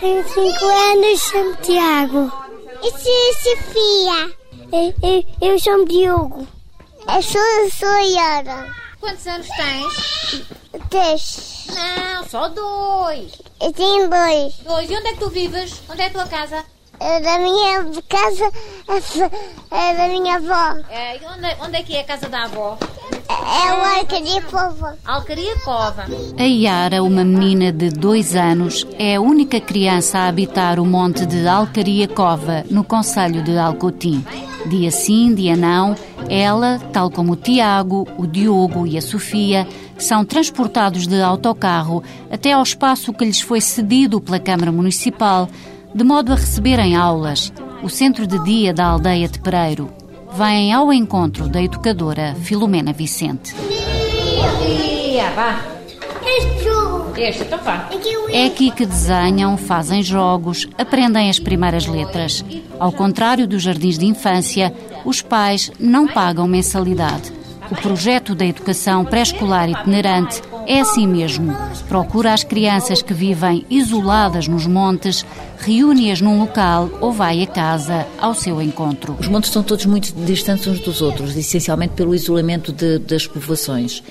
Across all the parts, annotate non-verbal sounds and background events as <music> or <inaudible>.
Tenho 5 anos, chamo Tiago. Eu sou Sofia. Eu, eu, eu chamo Diogo. Eu sou, sou Yara. Quantos anos tens? Três. Não, só dois. Eu tenho dois. Dois. E onde é que tu vives? Onde é a tua casa? É da minha casa, é da minha avó. É, e onde, onde é que é a casa da avó? É o Arcadia Povo. Alcaria Cova. A Yara, uma menina de dois anos, é a única criança a habitar o monte de Alcaria Cova, no Conselho de Alcotim. Dia sim, dia não, ela, tal como o Tiago, o Diogo e a Sofia, são transportados de autocarro até ao espaço que lhes foi cedido pela Câmara Municipal, de modo a receberem aulas, o centro de dia da aldeia de Pereiro. Vêm ao encontro da educadora Filomena Vicente. Ia, vá. Este jogo. Este, então vá. É aqui que desenham, fazem jogos, aprendem as primeiras letras. Ao contrário dos jardins de infância, os pais não pagam mensalidade. O projeto da educação pré-escolar itinerante é assim mesmo. Procura as crianças que vivem isoladas nos montes, reúne-as num local ou vai a casa ao seu encontro. Os montes estão todos muito distantes uns dos outros, essencialmente pelo isolamento de, das povoações.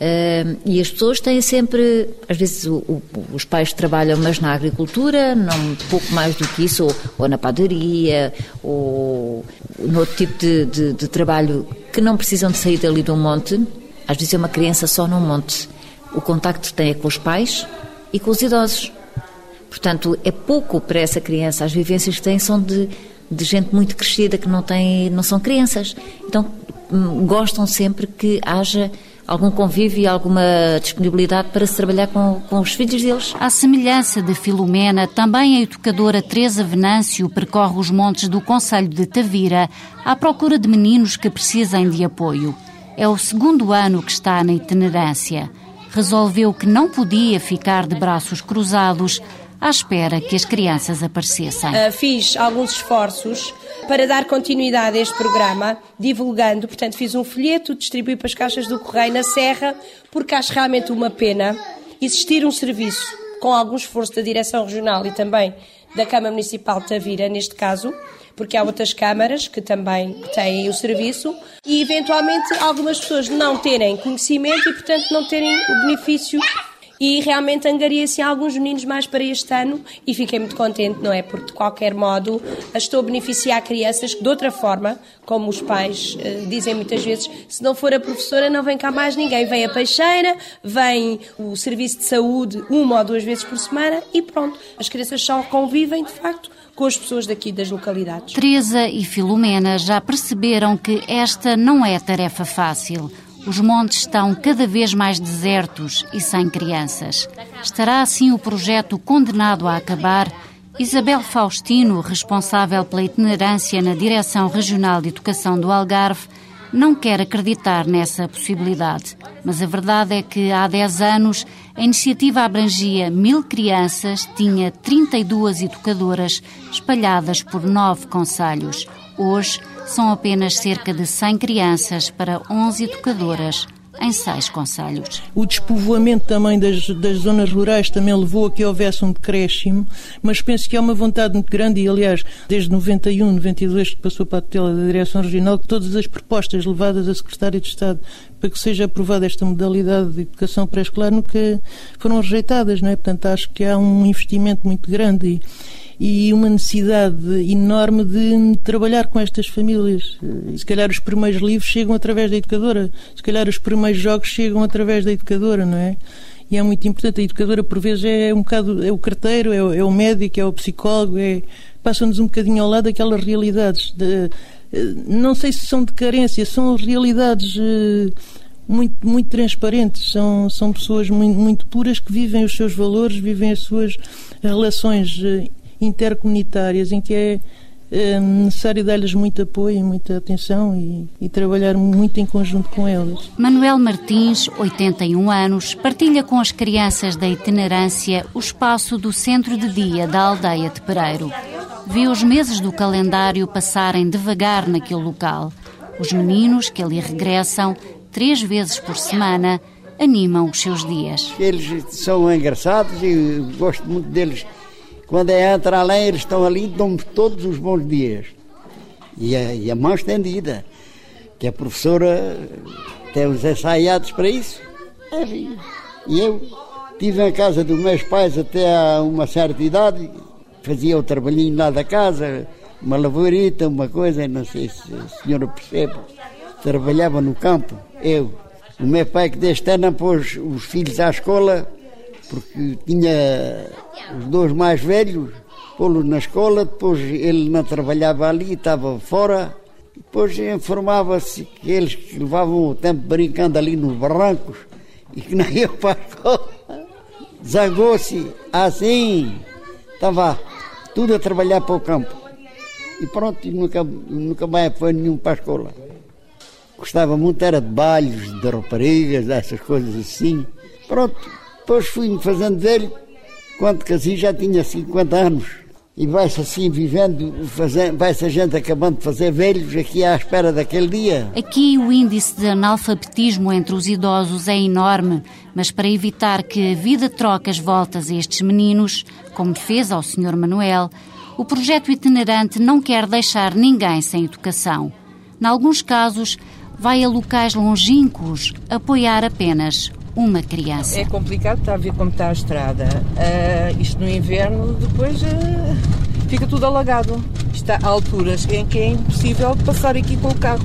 Uh, e as pessoas têm sempre, às vezes o, o, os pais trabalham, mas na agricultura, não pouco mais do que isso, ou, ou na padaria, ou no outro tipo de, de, de, trabalho que não precisam de sair dali do monte. Às vezes é uma criança só num monte. O contacto tem é com os pais e com os idosos. Portanto, é pouco para essa criança. As vivências que tem são de, de gente muito crescida que não, tem, não são crianças. Então, hum, gostam sempre que haja algum convívio e alguma disponibilidade para se trabalhar com, com os filhos deles. À semelhança de Filomena, também a educadora Teresa Venâncio percorre os montes do Conselho de Tavira à procura de meninos que precisem de apoio. É o segundo ano que está na itinerância. Resolveu que não podia ficar de braços cruzados à espera que as crianças aparecessem. Uh, fiz alguns esforços para dar continuidade a este programa, divulgando, portanto, fiz um folheto, distribuí para as caixas do Correio na Serra, porque acho realmente uma pena existir um serviço com algum esforço da Direção Regional e também da Câmara Municipal de Tavira, neste caso, porque há outras câmaras que também têm o serviço e, eventualmente, algumas pessoas não terem conhecimento e, portanto, não terem o benefício. E realmente angariei assim alguns meninos mais para este ano e fiquei muito contente, não é? Porque de qualquer modo estou a beneficiar crianças que de outra forma, como os pais uh, dizem muitas vezes, se não for a professora não vem cá mais ninguém, vem a peixeira, vem o serviço de saúde uma ou duas vezes por semana e pronto, as crianças só convivem de facto com as pessoas daqui das localidades. Teresa e Filomena já perceberam que esta não é tarefa fácil. Os montes estão cada vez mais desertos e sem crianças. Estará assim o projeto condenado a acabar? Isabel Faustino, responsável pela itinerância na Direção Regional de Educação do Algarve, não quer acreditar nessa possibilidade. Mas a verdade é que há 10 anos a iniciativa abrangia mil crianças, tinha 32 educadoras espalhadas por nove conselhos. Hoje são apenas cerca de 100 crianças para 11 educadoras em seis conselhos. O despovoamento também das, das zonas rurais também levou a que houvesse um decréscimo, mas penso que há uma vontade muito grande e, aliás, desde 91, 92, que passou para a tutela da Direção Regional, que todas as propostas levadas a Secretário de Estado para que seja aprovada esta modalidade de educação pré-escolar nunca foram rejeitadas, não é? Portanto, acho que há um investimento muito grande e, e uma necessidade enorme de trabalhar com estas famílias. Se calhar os primeiros livros chegam através da educadora, se calhar os primeiros jogos chegam através da educadora, não é? E é muito importante. A educadora, por vezes, é um bocado é o carteiro, é o, é o médico, é o psicólogo, é, passam-nos um bocadinho ao lado aquelas realidades. De, não sei se são de carência, são realidades eh, muito, muito transparentes, são, são pessoas muito, muito puras que vivem os seus valores, vivem as suas relações eh, intercomunitárias em que é, é necessário dar-lhes muito apoio e muita atenção e, e, trabalhar muito em conjunto com elas. Manuel Martins, 81 anos, partilha com as crianças da itinerância o espaço do centro de dia da aldeia de Pereiro. Vê os meses do calendário passarem devagar naquele local. Os meninos que ali regressam, três vezes por semana, animam os seus dias. Eles são engraçados e gosto muito deles Quando é entra além, eles estão ali e dão-me todos os bons dias. E a, e a mão estendida, que a professora tem os ensaiados para isso. Enfim, e eu estive em casa dos meus pais até a uma certa idade, fazia o trabalhinho lá da casa, uma lavorita, uma coisa, não sei se a senhora percebe. Trabalhava no campo, eu. O meu pai que deste ano pôs os filhos à escola, porque tinha os dois mais velhos, pô-los na escola, depois ele não trabalhava ali, estava fora, depois informava-se que eles que levavam o tempo brincando ali nos barrancos e que não iam para a escola. Zangou-se assim, estava tudo a trabalhar para o campo. E pronto, nunca, nunca mais foi nenhum para a escola. Gostava muito, era de bailes, de raparigas, dessas coisas assim. Pronto, depois fui-me fazendo velho, quando casei já tinha 50 anos. E vai-se assim vivendo, vai-se a gente acabando de fazer velhos aqui à espera daquele dia. Aqui o índice de analfabetismo entre os idosos é enorme, mas para evitar que a vida troque as voltas a estes meninos, como fez ao Sr. Manuel, o projeto itinerante não quer deixar ninguém sem educação. Em alguns casos, vai a locais longínquos apoiar apenas uma criança. É complicado, está a ver como está a estrada. Uh, isto no inverno, depois uh, fica tudo alagado. Está a alturas em que é impossível passar aqui com o carro.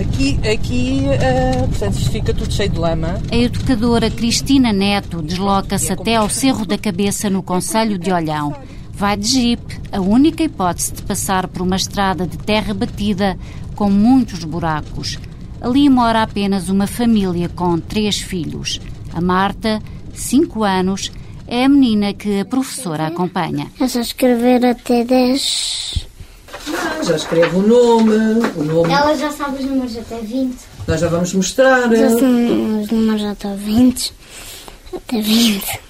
Aqui, aqui uh, portanto, isto fica tudo cheio de lama. A educadora Cristina Neto desloca-se até ao Cerro da Cabeça, no Conselho de Olhão. Vai de jeep, a única hipótese de passar por uma estrada de terra batida com muitos buracos. Ali mora apenas uma família com três filhos. A Marta, cinco anos, é a menina que a professora acompanha. É só escrever até 10. Ah, já escreve o nome, o nome. Ela já sabe os números até 20. Nós já vamos mostrar. Já sei os números até 20. Até 20.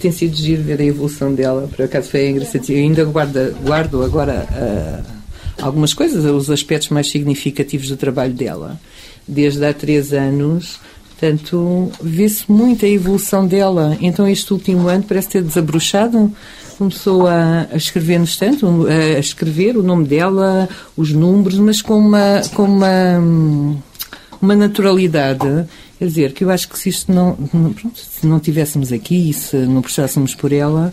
Tem sido giro ver a evolução dela, por acaso foi engraçado. Eu ainda guardo, guardo agora. Uh, algumas coisas, os aspectos mais significativos do trabalho dela. Desde há três anos, portanto, vê-se muito a evolução dela. Então, este último ano parece ter desabrochado. Começou a, a escrever no instante, a escrever o nome dela, os números, mas com uma, com uma, uma naturalidade. Quer dizer, que eu acho que se isto não, pronto, se não tivéssemos aqui, se não puxássemos por ela,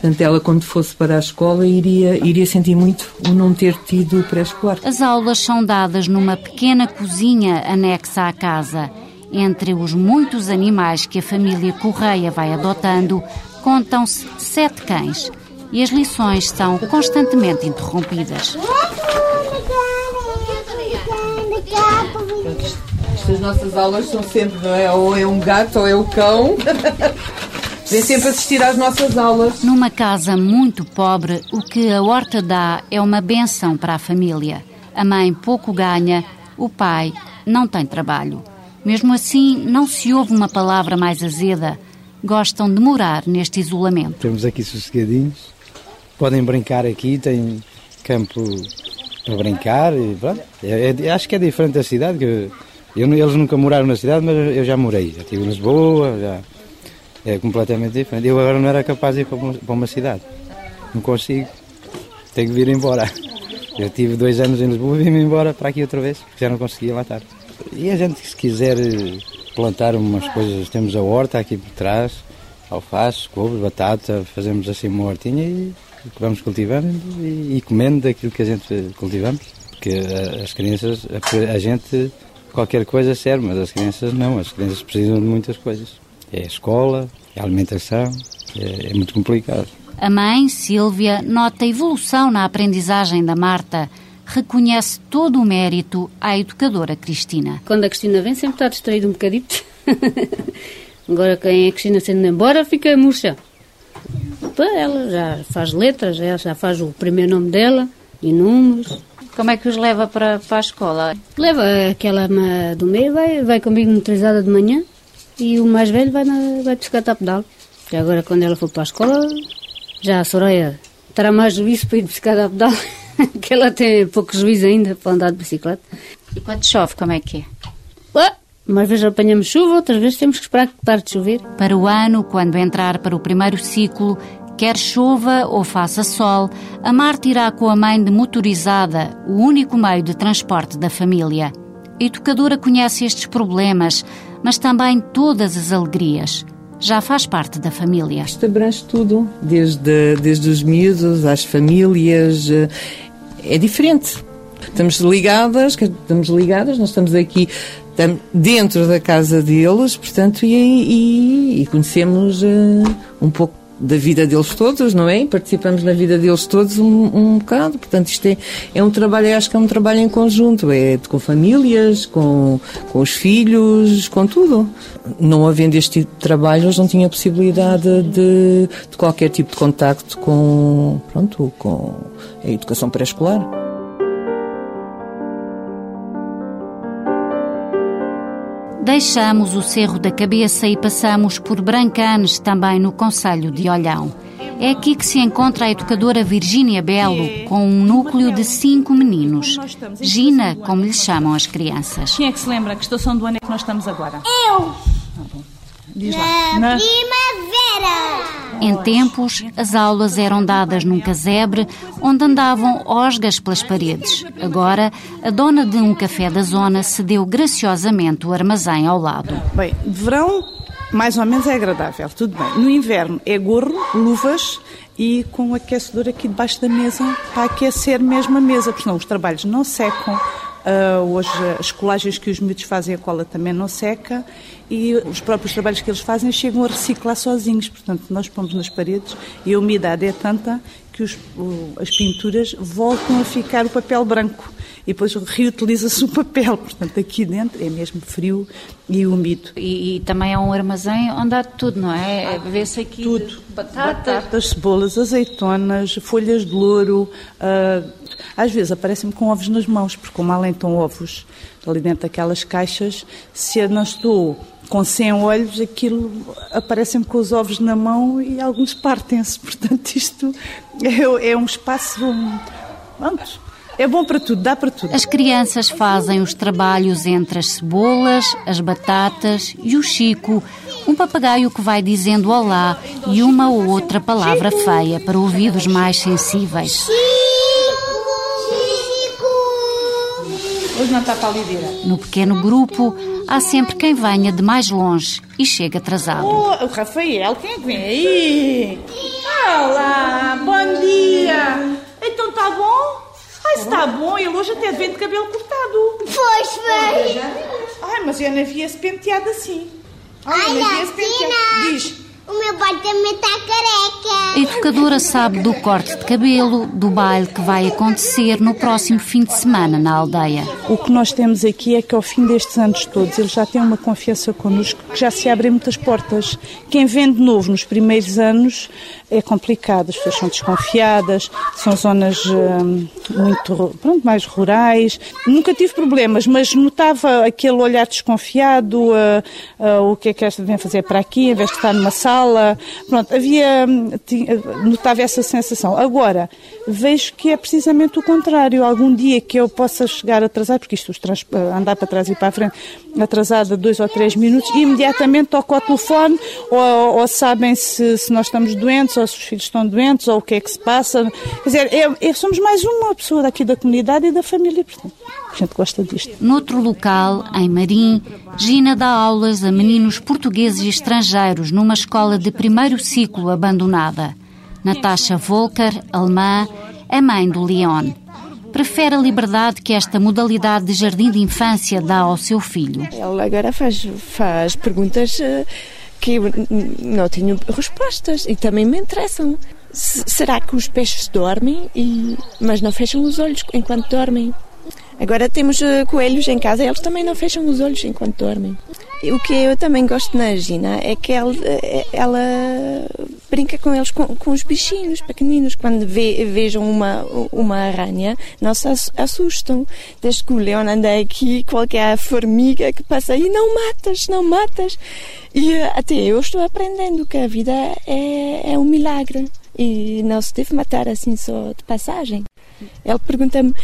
Portanto, ela, quando fosse para a escola, iria, iria sentir muito o não ter tido pré-escolar. As aulas são dadas numa pequena cozinha anexa à casa. Entre os muitos animais que a família Correia vai adotando, contam-se sete cães. E as lições são constantemente interrompidas. Estas nossas aulas são sempre, não é? Ou é um gato ou é o cão. <laughs> Vem sempre assistir às nossas aulas. Numa casa muito pobre, o que a horta dá é uma benção para a família. A mãe pouco ganha, o pai não tem trabalho. Mesmo assim, não se ouve uma palavra mais azeda. Gostam de morar neste isolamento. Temos aqui sossegadinhos, podem brincar aqui, tem campo para brincar e pronto. É, é, acho que é diferente da cidade, que eu, eles nunca moraram na cidade, mas eu já morei. Já estive em Lisboa, já é completamente diferente. Eu agora não era capaz de ir para uma, cidade. Não consigo. Tenho que vir embora. Eu tive dois anos em Lisboa e vim-me embora para aqui outra vez, porque já não conseguia lá estar. E a gente, se quiser plantar umas coisas, temos a horta aqui por trás, alface, couve, batata, fazemos assim uma hortinha e vamos cultivando e, e comendo daquilo que a gente cultivamos. Porque as crianças, a gente, qualquer coisa serve, mas as crianças não, as crianças precisam de muitas coisas. É a escola, é a alimentação, é, é muito complicado. A mãe, Sílvia, nota evolução na aprendizagem da Marta. Reconhece todo o mérito à educadora Cristina. Quando a Cristina vem, sempre está distraída um bocadito. <laughs> Agora, quem a Cristina sendo embora, fica murcha. Ela já faz letras, já faz o primeiro nome dela e números. Como é que os leva para, para a escola? Leva aquela do meio, vai, vai comigo motorizada de manhã e o mais velho vai, na, vai bicicleta a pedal. E agora, quando ela for para a escola, já a Soraya terá mais juízo para ir de bicicleta a pedal, que ela tem pouco juízo ainda para andar de bicicleta. E quando chove, como é que é? Ué, umas vezes apanhamos chuva, outras vezes temos que esperar que pare de chover. Para o ano, quando entrar para o primeiro ciclo, Quer chova ou faça sol, a Marta irá com a mãe de motorizada, o único meio de transporte da família. A educadora conhece estes problemas, mas também todas as alegrias. Já faz parte da família. Isto abrange tudo, desde, desde os miúdos às famílias. eh, É diferente. Estamos ligadas, estamos ligadas, nós estamos aqui estamos dentro da casa deles, portanto, e, e- e conhecemos eh, um pouco da vida deles todos, não é? Participamos na vida deles todos um, um bocado, portanto, isto é, é um trabalho, acho que é um trabalho em conjunto, é com famílias, com, com os filhos, com tudo. Não havendo este tipo de trabalho, eles não tinham possibilidade de, de qualquer tipo de contacto com, pronto, com a educação pré-escolar. Deixamos o Cerro da Cabeça e passamos por Brancanes, também no Conselho de Olhão. É aqui que se encontra a educadora Virgínia Belo, com um núcleo de cinco meninos. Gina, como lhe chamam as crianças. Quem é que se lembra que estação do ano é que nós estamos agora? Eu! Diz lá. Na Na- primavera! Em tempos, as aulas eram dadas num casebre onde andavam osgas pelas paredes. Agora, a dona de um café da zona cedeu graciosamente o armazém ao lado. Bem, de verão, mais ou menos é agradável, tudo bem. No inverno é gorro, luvas e com o aquecedor aqui debaixo da mesa para aquecer mesmo a mesa, porque senão os trabalhos não secam. Ah, hoje as colagens que os miúdos fazem a cola também não seca e os próprios trabalhos que eles fazem chegam a reciclar sozinhos. Portanto, nós pomos nas paredes e a umidade é tanta que os- o- as pinturas voltam a ficar o papel branco e depois reutiliza-se o papel. Portanto, aqui dentro é mesmo frio e úmido. E, e também é um armazém onde há tudo, não é? Vê-se aqui Tudo. batatas. Batatas, cebolas, azeitonas, folhas de louro. ah, às vezes aparecem-me com ovos nas mãos, porque como além estão ovos ali dentro daquelas caixas, se eu não estou com 100 olhos, aquilo aparecem-me com os ovos na mão e alguns partem-se. <laughs> Portanto, isto é, é um espaço. Pronto, é bom para tudo, dá para tudo. As crianças fazem os trabalhos entre as cebolas, as batatas e o Chico, um papagaio que vai dizendo olá e uma ou outra palavra feia para ouvidos mais sensíveis. Hoje não está para a lideira. No pequeno grupo, há sempre quem venha de mais longe e chega atrasado. Oh, o Rafael, quem é que vem aí? Olá, bom dia. Então está bom? Ai, se está bom, ele hoje até vem de cabelo cortado. Pois foi! Ai, mas eu não via esse penteado assim. Ai, eu Olha, não via esse penteado. Tina. Diz. O meu pai também está careca! A educadora sabe do corte de cabelo, do baile que vai acontecer no próximo fim de semana na aldeia. O que nós temos aqui é que ao fim destes anos todos eles já têm uma confiança connosco que já se abrem muitas portas. Quem vem de novo nos primeiros anos é complicado, as pessoas são desconfiadas, são zonas hum, muito pronto, mais rurais. Nunca tive problemas, mas notava aquele olhar desconfiado, ah, ah, o que é que esta vem fazer para aqui, em vez de estar numa sala. Pronto, havia, hum, tinha- notava essa sensação. Agora, vejo que é precisamente o contrário. Algum dia que eu possa chegar atrasado, porque isto, andar para trás e para a frente, atrasada dois ou três minutos, e imediatamente toco ao telefone, ou, ou sabem se, se nós estamos doentes, ou se os filhos estão doentes, ou o que é que se passa. Quer dizer, é- é- somos mais uma pessoa daqui da comunidade e da família, portanto, a gente gosta disto. Noutro local, em Marim, Gina dá aulas a meninos portugueses e estrangeiros numa escola de primeiro ciclo abandonada. Natasha Volker, alemã, é mãe do Leon. Prefere a liberdade que esta modalidade de jardim de infância dá ao seu filho. Ele agora faz, faz perguntas eh, que eu não tenho respostas e também me interessam. Se- será que os peixes dormem, e, mas não fecham os olhos enquanto dormem? Agora temos eh, coelhos em casa, eles também não fecham os olhos enquanto dormem. O que eu também gosto na Gina é que ela, eh, ela brinca com eles, com, com os bichinhos pequeninos. Quando vê- vejam uma, uma aranha, não se ass- assustam. Desde que o Leon anda aqui, qualquer formiga que passa aí, não matas, não matas. E eh, até eu estou aprendendo que a vida é, é um milagre. E não se deve matar assim só de passagem. Ele pergunta-me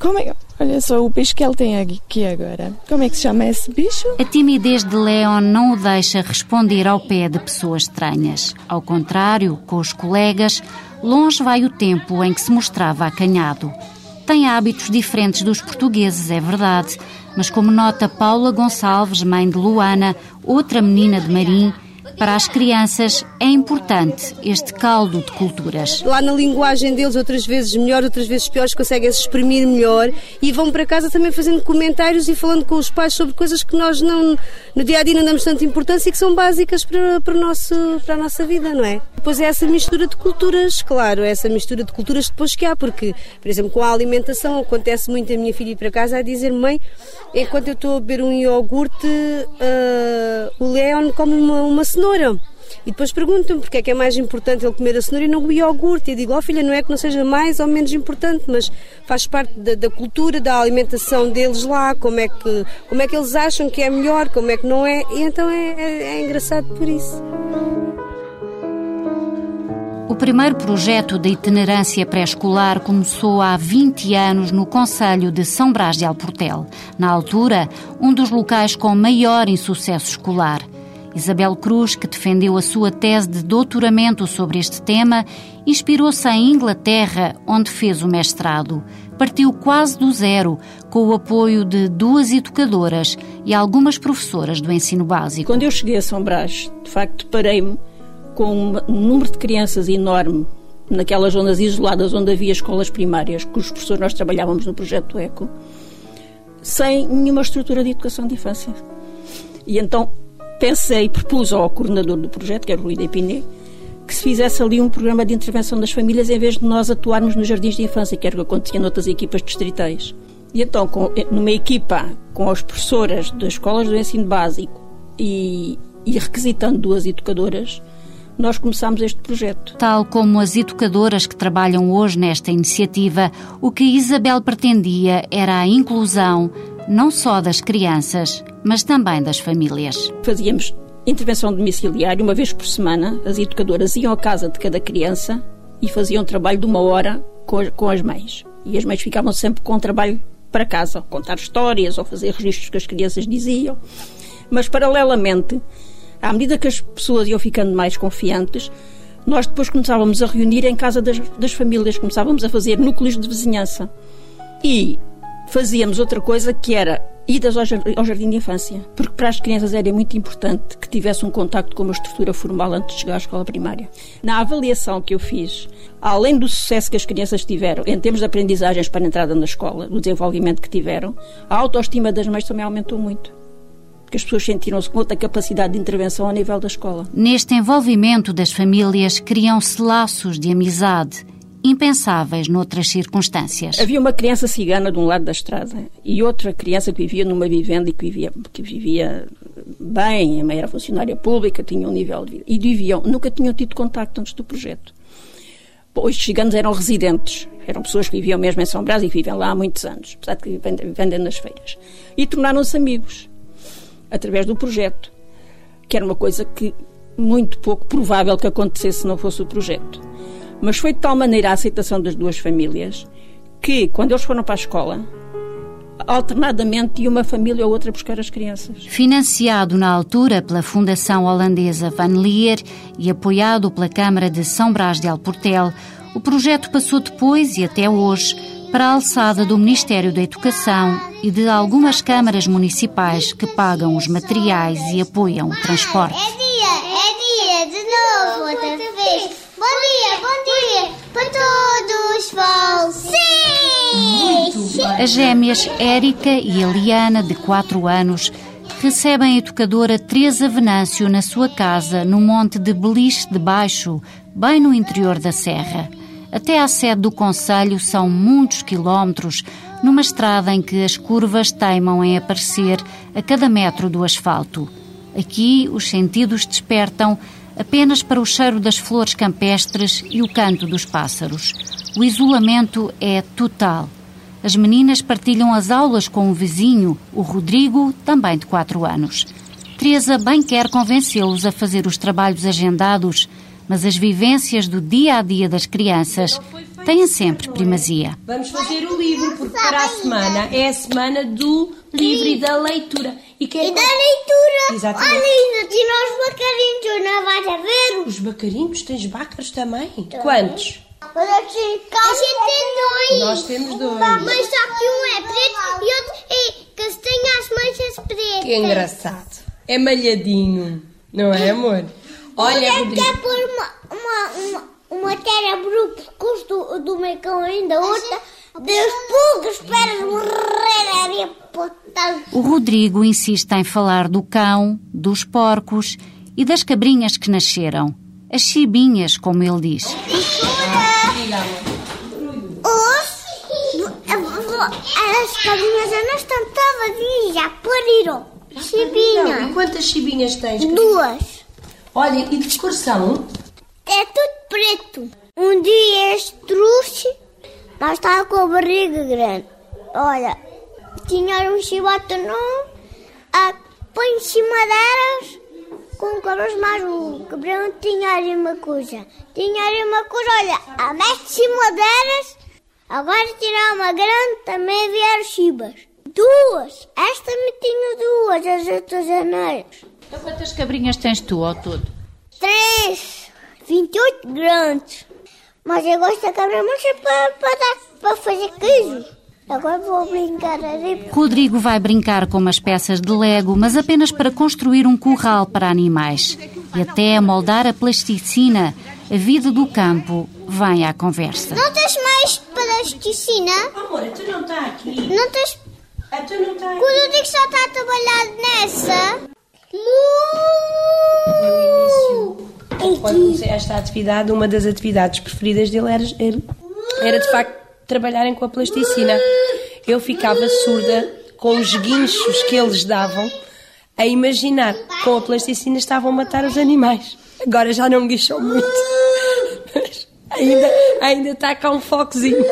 Como é, olha só o bicho que ele tem aqui agora. Como é que se chama esse bicho? A timidez de Leon não o deixa responder ao pé de pessoas estranhas. Ao contrário, com os colegas, longe vai o tempo em que se mostrava acanhado. Tem hábitos diferentes dos portugueses, é verdade, mas como nota Paula Gonçalves, mãe de Luana, outra menina de Marim, para as crianças é importante este caldo de culturas. Lá na linguagem deles, outras vezes melhor, outras vezes piores, conseguem se exprimir melhor e vão para casa também fazendo comentários e falando com os pais sobre coisas que nós não, no dia a dia não damos tanta importância e que são básicas para, para, nosso, para a nossa vida, não é? Depois é essa mistura de culturas, claro, essa mistura de culturas depois que há, porque, por exemplo, com a alimentação, acontece muito a minha filha ir para casa a dizer: mãe, enquanto eu estou a beber um iogurte, uh, o Leon come uma, uma cenoura cenoura. E depois perguntam-me porque é que é mais importante ele comer a cenoura e não o iogurte. E eu digo, oh filha, não é que não seja mais ou menos importante, mas faz parte da, da, cultura, da alimentação deles lá, como é, que, como é que eles acham que é melhor, como é que não é. E então é, é, é engraçado por isso. O primeiro projeto de itinerância pré-escolar começou há 20 anos no Conselho de São Brás de Alportel, na altura, um dos locais com maior insucesso escolar. Isabel Cruz, que defendeu a sua tese de doutoramento sobre este tema, inspirou-se em Inglaterra, onde fez o mestrado. Partiu quase do zero, com o apoio de duas educadoras e algumas professoras do ensino básico. Quando eu cheguei a São Brás, de facto, parei-me com um número de crianças enorme naquelas zonas isoladas onde havia escolas primárias, cujos professores nós trabalhávamos no projeto ECO, sem nenhuma estrutura de educação de infância. E então pensei, propus ao coordenador do projeto, que é o Rui Depiné, que se fizesse ali um programa de intervenção das famílias em vez de nós atuarmos nos jardins de infância, que era o que acontecia noutras equipas distritais. E então, com, numa equipa com as professoras das escolas do ensino básico e, e requisitando duas educadoras, nós começámos este projeto. Tal como as educadoras que trabalham hoje nesta iniciativa, o que Isabel pretendia era a inclusão não só das crianças, mas também das famílias. Fazíamos intervenção domiciliária uma vez por semana. As educadoras iam à casa de cada criança e faziam trabalho de uma hora com as mães. E as mães ficavam sempre com o trabalho para casa, contar histórias ou fazer registros que as crianças diziam. Mas, paralelamente, à medida que as pessoas iam ficando mais confiantes, nós depois começávamos a reunir em casa das, das famílias, começávamos a fazer núcleos de vizinhança. E fazíamos outra coisa que era idas ao jardim de infância, porque para as crianças era muito importante que tivesse um contacto com uma estrutura formal antes de chegar à escola primária. Na avaliação que eu fiz, além do sucesso que as crianças tiveram em termos de aprendizagens para a entrada na escola, do desenvolvimento que tiveram, a autoestima das mães também aumentou muito porque as pessoas sentiram-se com outra capacidade de intervenção ao nível da escola. Neste envolvimento das famílias, criam-se laços de amizade impensáveis noutras circunstâncias. Havia uma criança cigana de um lado da estrada e outra criança que vivia numa vivenda e que vivia, que vivia bem, a mãe era funcionária pública, tinha um nível de vida. E viviam, nunca tinham tido contacto antes do projeto. Os ciganos eram residentes, eram pessoas que viviam mesmo em São Brás e que vivem lá há muitos anos, apesar de que vendem nas feiras. E tornaram-se amigos através do projeto, que era uma coisa que muito pouco provável que acontecesse se não fosse o projeto. Mas foi de tal maneira a aceitação das duas famílias que, quando eles foram para a escola, alternadamente ia uma família ou outra buscar as crianças. Financiado na altura pela Fundação Holandesa Van Leer e apoiado pela Câmara de São Brás de Alportel, o projeto passou depois e até hoje para a alçada do Ministério da Educação e de algumas câmaras municipais que pagam os materiais e apoiam o transporte. É dia, é dia, de novo, outra vez. As gêmeas Érica e Eliana, de 4 anos, recebem a educadora Teresa Venâncio na sua casa no Monte de Beliche de Baixo, bem no interior da Serra. Até à sede do Conselho são muitos quilómetros, numa estrada em que as curvas teimam em aparecer a cada metro do asfalto. Aqui os sentidos despertam apenas para o cheiro das flores campestres e o canto dos pássaros. O isolamento é total. As meninas partilham as aulas com o vizinho, o Rodrigo, também de 4 anos. Teresa bem quer convencê-los a fazer os trabalhos agendados, mas as vivências do dia a dia das crianças têm sempre primazia. Vamos fazer o livro, porque para a semana é a semana do livro e da leitura. E, quem E da leitura. Exatamente. Olha, ainda tinha os bacarinhos, não vais a ver? Os bacarinhos, tens bácaros também? Quantos? A gente tem dois. Nós temos dois. Mas só que um é preto e outro é que tem as manchas pretas. Que engraçado. É malhadinho, não é, amor? Olha, Olha, Rodrigo. quer pôr uma, uma, uma, uma terra bruta custo do mecão ainda outra. Deus pulgas, esperas morrer ali portanto. O Rodrigo insiste em falar do cão, dos porcos e das cabrinhas que nasceram. As chibinhas, como ele diz. Os, as cabrinhas já não estão todas ali, já pariram. Não, Chibinha. e quantas chibinhas tens? Duas. Olha, e de cor são? É tudo preto. Um dia este trouxe, mas estava com a barriga grande. Olha, tinha um chibato novo, a põe em cima delas, com cabelo mais o cabrão tinha ali uma coisa. Tinha ali uma coisa, olha, a cima delas, agora tirar uma grande, também vieram chibas. Duas! Esta me tinha duas, as outras janelas. Então, quantas cabrinhas tens tu ao todo? Três, 28 grandes. Mas eu gosto da cabra mancha para, para, para fazer queijo. Agora vou brincar ali. Rodrigo vai brincar com umas peças de Lego, mas apenas para construir um curral para animais. E até moldar a plasticina, a vida do campo vem à conversa. Não tens mais plasticina? Amor, tu não está aqui. Não tens. Tu não está Quando eu digo que só está a trabalhar nessa. Quando comecei esta atividade, uma das atividades preferidas dele era, era, de facto trabalharem com a plasticina. Eu ficava surda com os guinchos que eles davam a imaginar que com a plasticina estavam a matar os animais. Agora já não me guincham muito. Mas ainda, ainda está cá um focozinho.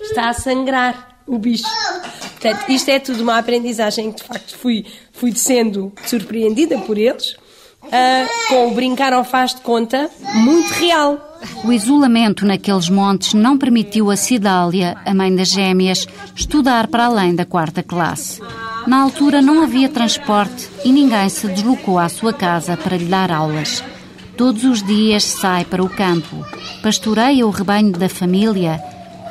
Está a sangrar o bicho. Portanto, isto é tudo uma aprendizagem que de facto fui, fui sendo surpreendida por eles. Ah, com o brincar ao faz de conta muito real. O isolamento naqueles montes não permitiu a Cidália, a mãe das gêmeas, estudar para além da quarta classe. Na altura não havia transporte e ninguém se deslocou à sua casa para lhe dar aulas. Todos os dias sai para o campo, pastoreia o rebanho da família,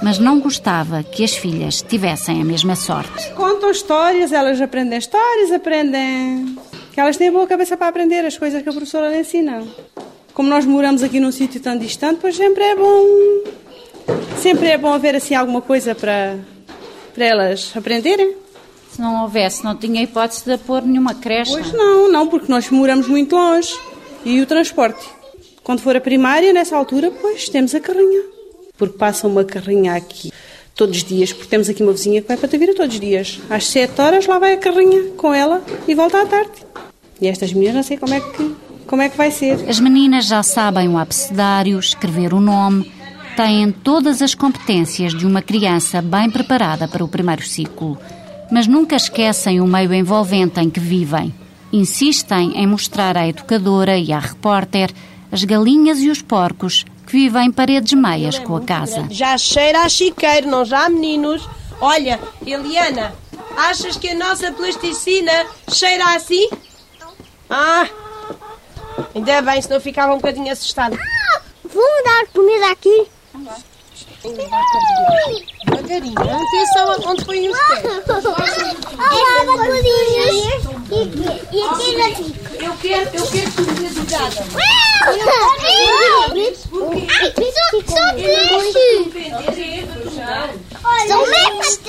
mas não gostava que as filhas tivessem a mesma sorte. Contam histórias, elas aprendem histórias, aprendem. Que elas têm boa cabeça para aprender as coisas que a professora lhe ensina. Como nós moramos aqui num sítio tão distante, pois sempre é bom. Sempre é bom haver assim alguma coisa para, para elas aprenderem. Se não houvesse, não tinha hipótese de pôr nenhuma creche. Pois não, não, porque nós moramos muito longe. E o transporte? Quando for a primária, nessa altura, pois temos a carrinha. Porque passa uma carrinha aqui todos os dias, porque temos aqui uma vizinha que vai para Tavira todos os dias. Às 7 horas lá vai a carrinha com ela e volta à tarde. E estas meninas não sei como é que, como é que vai ser. As meninas já sabem o abecedário, escrever o nome, têm todas as competências de uma criança bem preparada para o primeiro ciclo, mas nunca esquecem o meio envolvente em que vivem. Insistem em mostrar à educadora e à repórter as galinhas e os porcos que vivem paredes meias com a casa. Já cheira a chiqueiro, não já, meninos? Olha, Eliana, achas que a nossa plasticina cheira assim? Ah, ainda bem, senão ficava um bocadinho assustada. Vamos dar comida aqui. Devagarinho, atenção onde põe os pés. Olá, bacurinhos. E, e aqui na. Eu quero, eu quero comida de gada. São peixes. São mesas.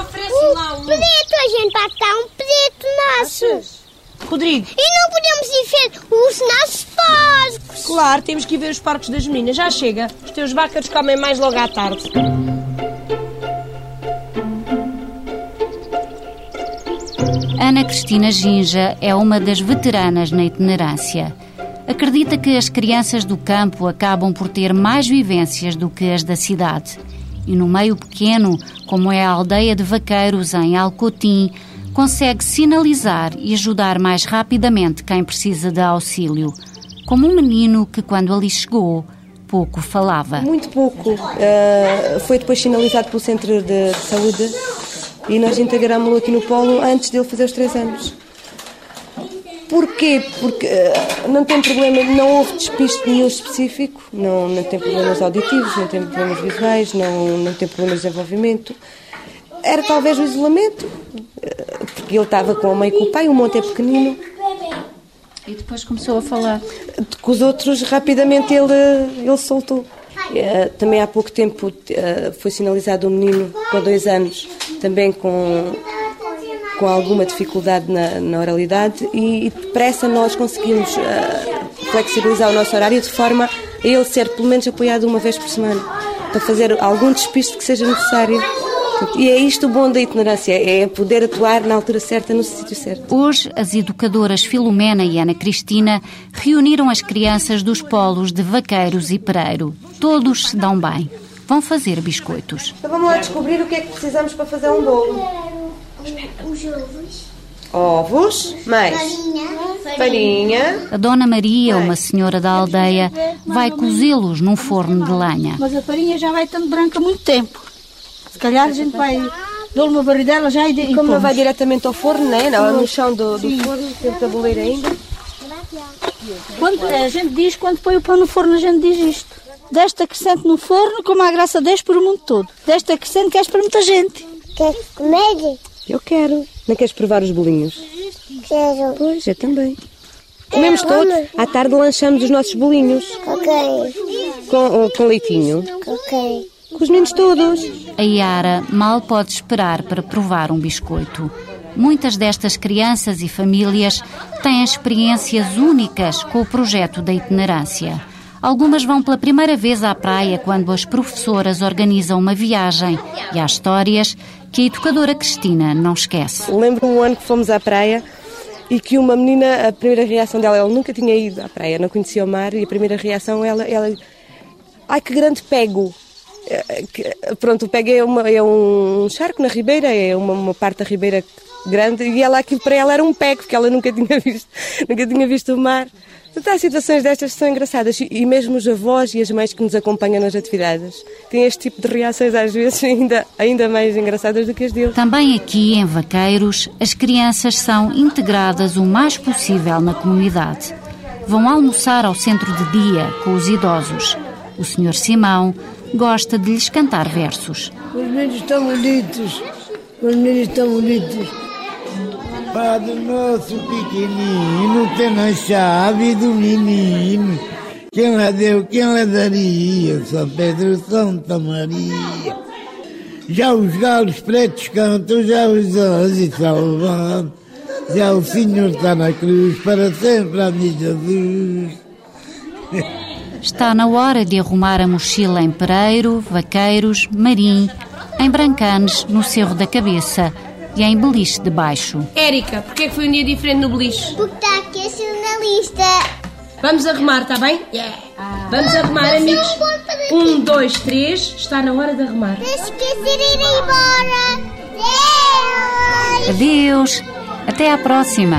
Oferece lá um. Preto, a gente vai dar um preto nosso. Rodrigo. E não podemos ir ver os nossos porcos. Claro, temos que ir ver os parques das meninas. Já chega. Os teus bácaros comem mais logo à tarde. Ana Cristina Ginja é uma das veteranas na itinerância. Acredita que as crianças do campo acabam por ter mais vivências do que as da cidade. E no meio pequeno, como é a aldeia de vaqueiros em Alcotim, consegue sinalizar e ajudar mais rapidamente quem precisa de auxílio. Como um menino que, quando ali chegou, pouco falava. Muito pouco. Uh, foi depois sinalizado pelo Centro de Saúde e nós integramos-lo aqui no Polo antes dele fazer os três anos. Porquê? Porque uh, não tem problema, não houve despiste nenhum específico, não, não tem problemas auditivos, não tem problemas visuais, não, não tem problemas de desenvolvimento. Era talvez o isolamento, porque ele estava com a mãe e com o pai, o monte é pequenino. E depois começou a falar? Com os outros, rapidamente ele, ele soltou. Uh, também há pouco tempo foi sinalizado um menino com dois anos, também com com alguma dificuldade na, na oralidade e, e, depressa nós conseguimos uh, flexibilizar o nosso horário de forma a ele ser pelo menos apoiado uma vez por semana, para fazer algum despiste que seja necessário. E é isto o bom da itinerância, é poder atuar na altura certa, no sítio certo. Hoje, as educadoras Filomena e Ana Cristina reuniram as crianças dos polos de Vaqueiros e Pereiro. Todos se dão bem. Vão fazer biscoitos. Então vamos lá descobrir o que é que precisamos para fazer um bolo. Os ovos. Ovos, mais Farinha. farinha. A Dona Maria, uma senhora da aldeia, vai cozê-los num forno de lenha. Mas a farinha já vai estando branca há muito tempo. Se calhar a gente vai dar uma barridela já e, e Como não vai diretamente ao forno, né? não, no chão do, do forno, tem tabuleiro ainda. Quando, a gente diz, quando põe o pão no forno, a gente diz isto. Deste acrescente no forno, como a graça deste por o mundo todo. Deste acrescente que és para muita gente. Queres comer? Eu quero. Não queres provar os bolinhos? Quero. Pois, eu também. Comemos todos. À tarde lanchamos os nossos bolinhos. Ok. Com, com leitinho. Ok. Com os meninos todos. A Yara mal pode esperar para provar um biscoito. Muitas destas crianças e famílias têm experiências únicas com o projeto da itinerância. Algumas vão pela primeira vez à praia quando as professoras organizam uma viagem e há histórias que a educadora Cristina não esquece. Lembro-me um ano que fomos à praia e que uma menina, a primeira reação dela, ela nunca tinha ido à praia, não conhecia o mar e a primeira reação, ela, ela ai que grande pego. Eh, que- Pronto, o pego é, uma, é um charco na ribeira, é uma, uma parte da ribeira grande e ela aquilo para ela era um pego, porque ela nunca <laughs> tinha visto, nunca tinha visto o mar. Portanto, há situações destas que são engraçadas e- mesmo os avós e as mães que nos acompanham nas atividades têm este tipo de reações às vezes <laughs> ainda, ainda mais engraçadas do que as deles. Também aqui em Vaqueiros, as crianças são integradas o mais possível na comunidade. Vão almoçar ao centro de dia com os idosos. O Sr. Simão gosta de lhes cantar versos. Os meninos estão bonitos. Os meninos estão bonitos. Padre nosso pequenino tem na chave do menino. Quem lá deu, quem lá daria? São Pedro, Santa Maria. Já os galos pretos cantam, já os anjos salvam. Já o Senhor está na cruz, para sempre, amém Jesus. <laughs> Está na hora de arrumar a mochila em Pereiro, Vaqueiros, Marim, em Brancanes, no Cerro da Cabeça e em Beliche de Baixo. Érica, porquê é que foi um dia diferente no beliche? Porque está aqui a jornalista. Vamos arrumar, está bem? Vamos arrumar, amigos. Um, dois, três. Está na hora de arrumar. Não esquecer de ir embora. Deus. Adeus! Até à próxima!